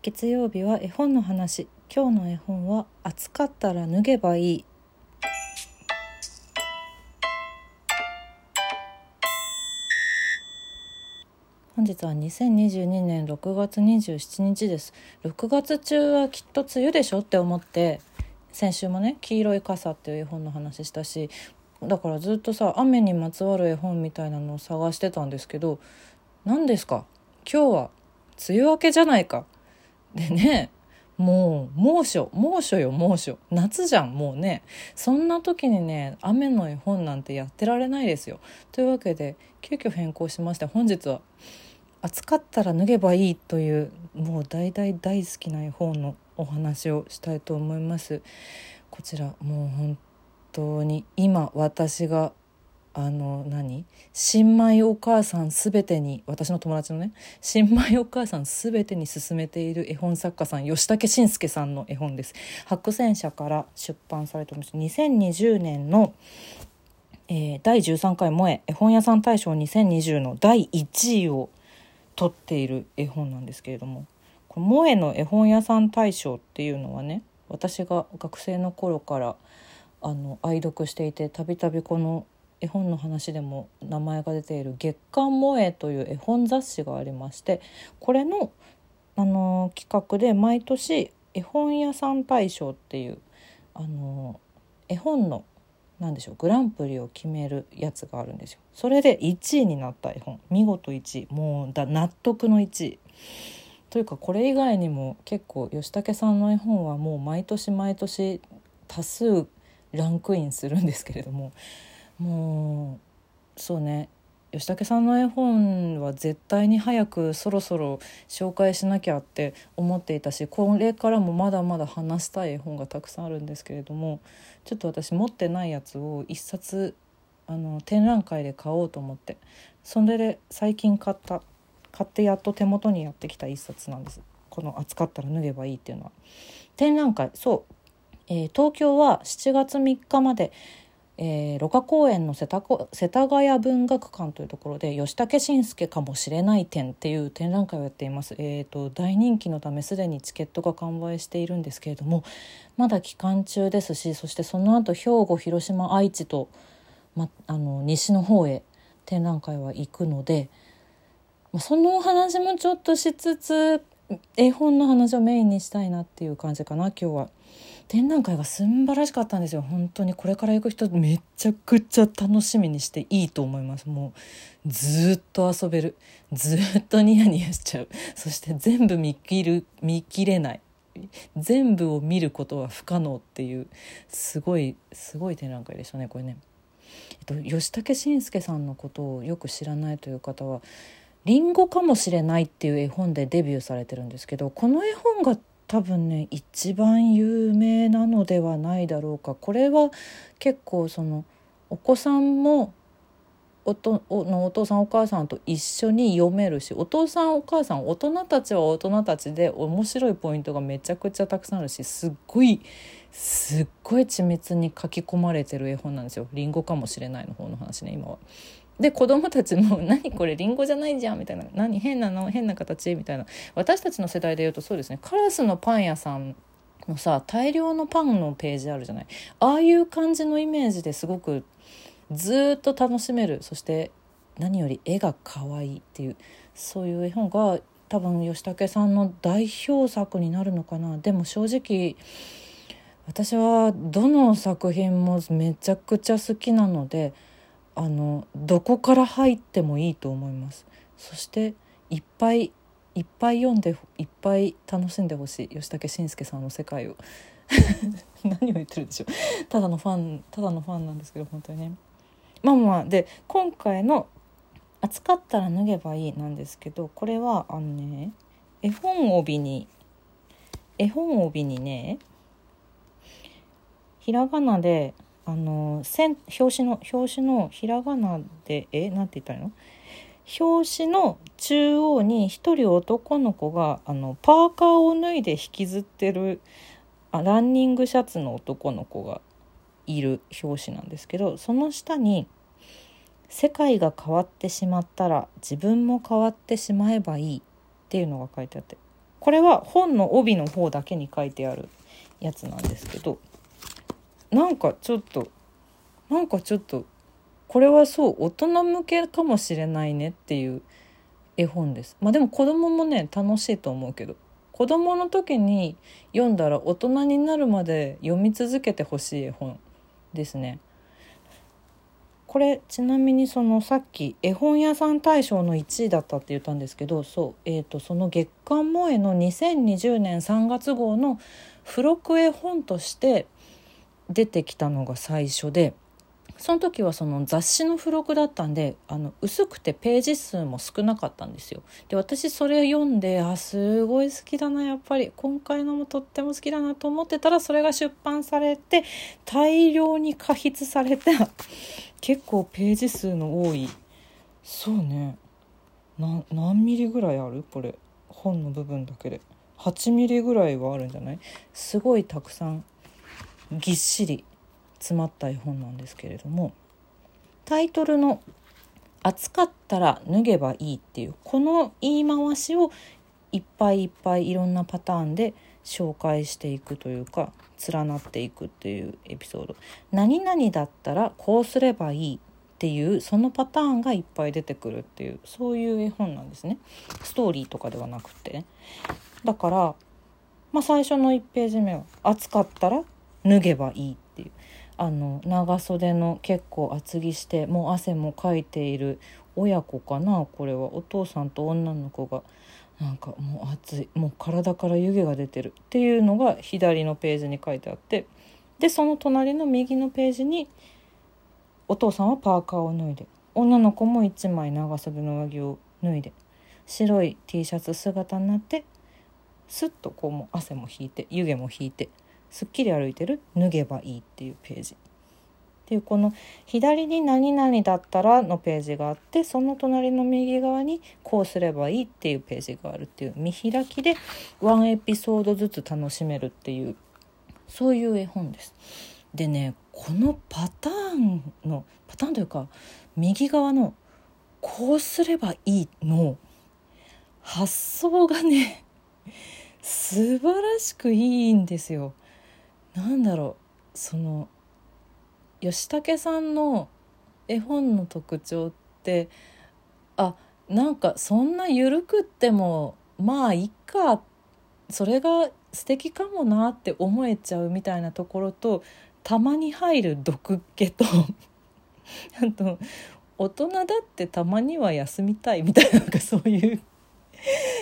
月曜日は絵本の話。今日の絵本は暑かったら脱げばいい。本日は2022年6月27日です。6月中はきっと梅雨でしょって思って先週もね「黄色い傘」っていう絵本の話したしだからずっとさ雨にまつわる絵本みたいなのを探してたんですけど何ですか？今日は梅雨明けじゃないか。でねもう猛暑猛暑よ猛暑。夏じゃんもうね。そんな時にね雨の絵本なんてやってられないですよ。というわけで急遽変更しまして本日は「暑かったら脱げばいい」というもう大大大好きな絵本のお話をしたいと思います。こちらもう本当に今私があの何？新米お母さんすべてに私の友達のね新米お母さんすべてに勧めている絵本作家さん吉武慎介さんの絵本です。白泉社から出版されてます。2020年の、えー、第13回萌え絵本屋さん大賞2020の第1位を取っている絵本なんですけれどもこの萌えの絵本屋さん大賞っていうのはね私が学生の頃からあの愛読していてたびたびこの絵本の話でも名前が出ている「月刊萌え」という絵本雑誌がありましてこれのあの企画で毎年絵本屋さん大賞っていうあの絵本の何でしょうグランプリを決めるやつがあるんですよ。それで1位になった絵本見事1位もうだ納得の1位。というかこれ以外にも結構吉武さんの絵本はもう毎年毎年多数ランクインするんですけれどももうそうね。吉武さんの絵本は絶対に早くそろそろ紹介しなきゃって思っていたしこれからもまだまだ話したい絵本がたくさんあるんですけれどもちょっと私持ってないやつを一冊あの展覧会で買おうと思ってそれで最近買った買ってやっと手元にやってきた一冊なんです。この「暑かったら脱げばいい」っていうのは。展覧会そう、えー、東京は7月3日までえー、六公園の世田世田谷文学館というところで吉武慎介かもしれない展っていう展覧会をやっています、えーと、大人気のためすでにチケットが完売しているんですけれどもまだ期間中ですしそしてその後兵庫広島愛知と、ま、あの西の方へ展覧会は行くので、まそのお話もちょっとしつつ絵本の話をメインにしたいなっていう感じかな今日は。展覧会が素晴らしかったんですよ。本当に。これから行く人めちゃくちゃ楽しみにしていいと思います。もうずっと遊べる。ずっとニヤニヤしちゃう。そして全部見切る見切れない。全部を見ることは不可能っていうすごいすごい展覧会でしたねこれね。えっと、吉武慎介さんのことをよく知らないという方は「りんごかもしれない」っていう絵本でデビューされてるんですけどこの絵本が多分ね一番有名なのではないだろうかこれは結構そのお子さんもおとのお父さんお母さんと一緒に読めるしお父さんお母さん大人たちは大人たちで面白いポイントがめちゃくちゃたくさんあるしすっごいすっごい緻密に書き込まれてる絵本なんですよ。リンゴかもしれないの方の話ね今は。で子供たちも「何これリンゴじゃないじゃん」みたいな「何変なの？変な形」みたいな。私たちの世代で言うとそうですね。カラスのパン屋さんのさ大量のパンのページあるじゃない？ああいう感じのイメージですごくずっと楽しめる。そして何より絵が可愛いっていう。そういう絵本が多分吉武さんの代表作になるのかな。でも正直私はどの作品もめちゃくちゃ好きなのであのどこから入ってもいいと思います。そしていっぱいいっぱい読んでいっぱい楽しんでほしい。吉武慎介さんの世界を。何を言ってるでしょう。ただのファンただのファンなんですけど本当にね。まあまあ。で今回の「暑かったら脱げばいい」なんですけどこれはあのね絵本帯に絵本帯にねひらがなであの線表紙の表紙のひらがなでえなんて言ったらいいの？表紙の中央に一人男の子があのパーカーを脱いで引きずってるあランニングシャツの男の子がいる表紙なんですけどその下に「世界が変わってしまったら自分も変わってしまえばいい」っていうのが書いてあってこれは本の帯の方だけに書いてあるやつなんですけどなんかちょっとなんかちょっとこれはそう大人向けかもしれないねっていう絵本です。まあでも子供もね楽しいと思うけど。子供の時に読んだら大人になるまで読み続けてほしい絵本ですね。これちなみにそのさっき絵本屋さん大賞の1位だったって言ったんですけどそう、えーと、その月刊萌えの2020年3月号の付録絵本として出てきたのが最初でその時はその雑誌の付録だったんであの薄くてページ数も少なかったんですよ。で私それ読んであすごい好きだなやっぱり。今回のもとっても好きだなと思ってたらそれが出版されて大量に加筆された 結構ページ数の多い。そうね。何ミリぐらいある？これ。本の部分だけで。8ミリぐらいはあるんじゃない？すごいたくさんぎっしり詰まった絵本なんですけれどもタイトルの「暑かったら脱げばいい」っていうこの言い回しをいっぱいいっぱいいろんなパターンで紹介していくというか連なっていくっていうエピソード。何々だったらこうすればいいっていうそのパターンがいっぱい出てくるっていうそういう絵本なんですね。ストーリーとかではなくて。ねだから、まあ、最初の1ページ目は「暑かったら脱げばいい」っていう。あの長袖の結構厚着してもう汗もかいている親子かなこれは。お父さんと女の子が。なんかもう暑い。もう体から湯気が出てるっていうのが左のページに書いてあって。でその隣の右のページにお父さんはパーカーを脱いで。女の子も1枚長袖の上着を脱いで。白い T シャツ姿になってスッとこうも汗も引いて湯気も引いて。すっきり歩いてる？脱げばいいっていうページっていうこの左に「何々だったら」のページがあってその隣の右側に「こうすればいい」っていうページがあるっていう見開きでワンエピソードずつ楽しめるっていうそういう絵本です。でねこのパターンのパターンというか右側の「こうすればいい」の発想がね素晴らしくいいんですよ。なんだろうその吉武さんの絵本の特徴ってあなんかそんな緩くってもまあいっかそれが素敵かもなって思えちゃうみたいなところとたまに入る毒気と あと大人だってたまには休みたいみたいななんかそういう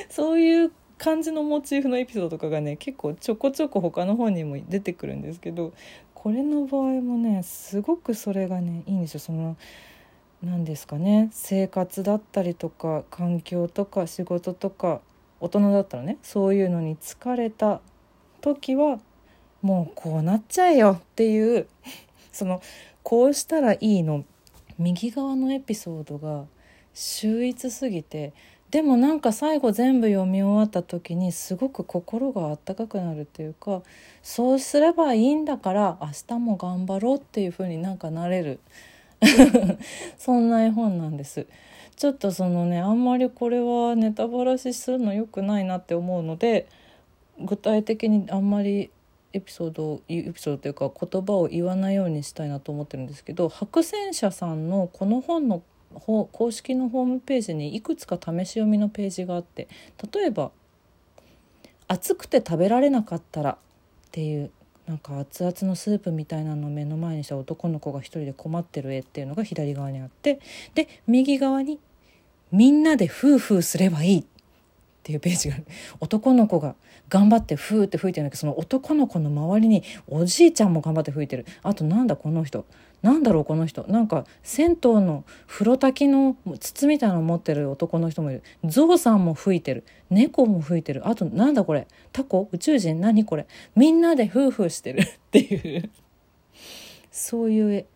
そういう感じのモチーフのエピソードとかがね結構ちょこちょこ他の本にも出てくるんですけどこれの場合もねすごくそれがねいいんですよ。その何ですかね生活だったりとか環境とか仕事とか大人だったらねそういうのに疲れた時はもうこうなっちゃえよっていうそのこうしたらいいの右側のエピソードが秀逸すぎてでもなんか最後全部読み終わった時にすごく心があったかくなるっていうかそうすればいいんだから明日も頑張ろうっていう風になんかなれる そんな絵本なんです。ちょっとそのねあんまりこれはネタバラシするの良くないなって思うので具体的にあんまりエピソードエピソードというか言葉を言わないようにしたいなと思ってるんですけど白戦車さんのこの本の公式のホームページにいくつか試し読みのページがあって例えば「暑くて食べられなかったら」っていうなんか熱々のスープみたいなのを目の前にした男の子が一人で困ってる絵っていうのが左側にあってで右側に「みんなでフーフーすればいい」っていうページがある。男の子が頑張ってフーって吹いてるんだけどその男の子の周りにおじいちゃんも頑張って吹いてる。あとなんだこの人。なんだろうこの人。なんか銭湯の風呂炊きの筒みたいなの持ってる男の人もいる。ゾウさんも吹いてる。猫も吹いてる。あとなんだこれ。タコ？宇宙人？何これ？みんなでフーフーしてる。っていう。そういう絵。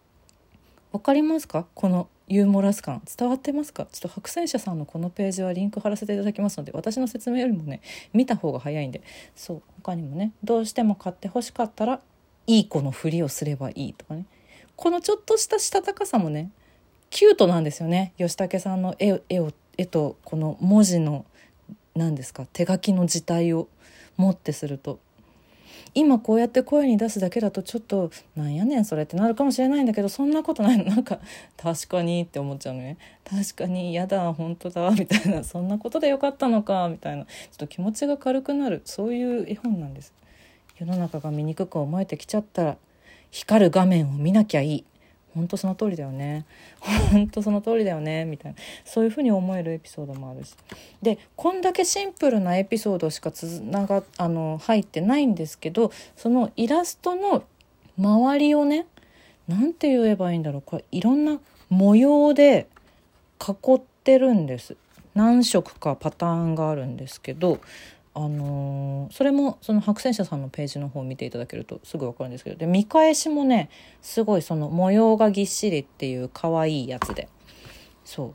わかりますか？このユーモラス感。伝わってますか？ちょっと白戦車さんのこのページはリンク貼らせていただきますので私の説明よりもね見た方が早いんで。そう他にもねどうしても買ってほしかったらいい子のふりをすればいいとかね。このちょっとしたしたたかさもねキュートなんですよね。吉武さんの絵絵を絵とこの文字の何ですか手書きの字体をもってすると。今こうやって声に出すだけだとちょっとなんやねんそれってなるかもしれないんだけどそんなことないの。なんか確かにって思っちゃうのね。確かに嫌だ本当だみたいな。そんなことでよかったのかみたいな。ちょっと気持ちが軽くなる。そういう絵本なんです。世の中が醜く思えてきちゃったら光る画面を見なきゃいい。本当その通りだよね。本当その通りだよね。みたいな。そういうふうに思えるエピソードもあるし。でこんだけシンプルなエピソードしかつながあの入ってないんですけどそのイラストの周りをね何て言えばいいんだろう。これいろんな模様で囲ってるんです。何色かパターンがあるんですけどあのー、それもその白戦車さんのページの方を見ていただけるとすぐ分かるんですけどで見返しもねすごいその模様がぎっしりっていう可愛いやつで。そう。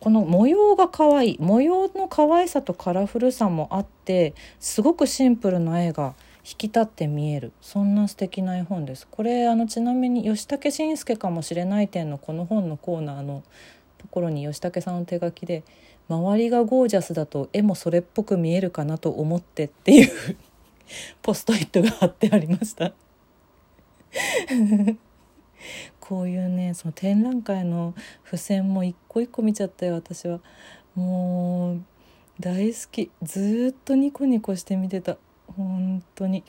この模様が可愛い模様の可愛さとカラフルさもあってすごくシンプルな絵が引き立って見える。そんな素敵な絵本です。これあのちなみに吉武慎介かもしれない展のこの本のコーナーのところに吉武さんの手書きで周りがゴージャスだと絵もそれっぽく見えるかなと思ってっていう ポストイットが貼ってありました。こういうねその展覧会の付箋も一個一個見ちゃったよ私は。もう大好き。ずっとニコニコして見てた。本当に。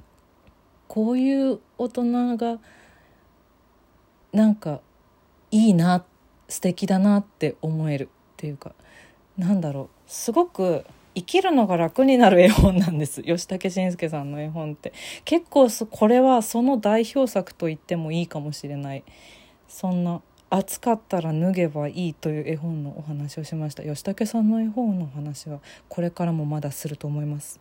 こういう大人がなんかいいな素敵だなって思えるっていうか。なんだろう。すごく生きるのが楽になる絵本なんです。吉武慎介さんの絵本って。結構これはその代表作と言ってもいいかもしれない。そんな暑かったら脱げばいいという絵本のお話をしました。吉武さんの絵本の話はこれからもまだすると思います。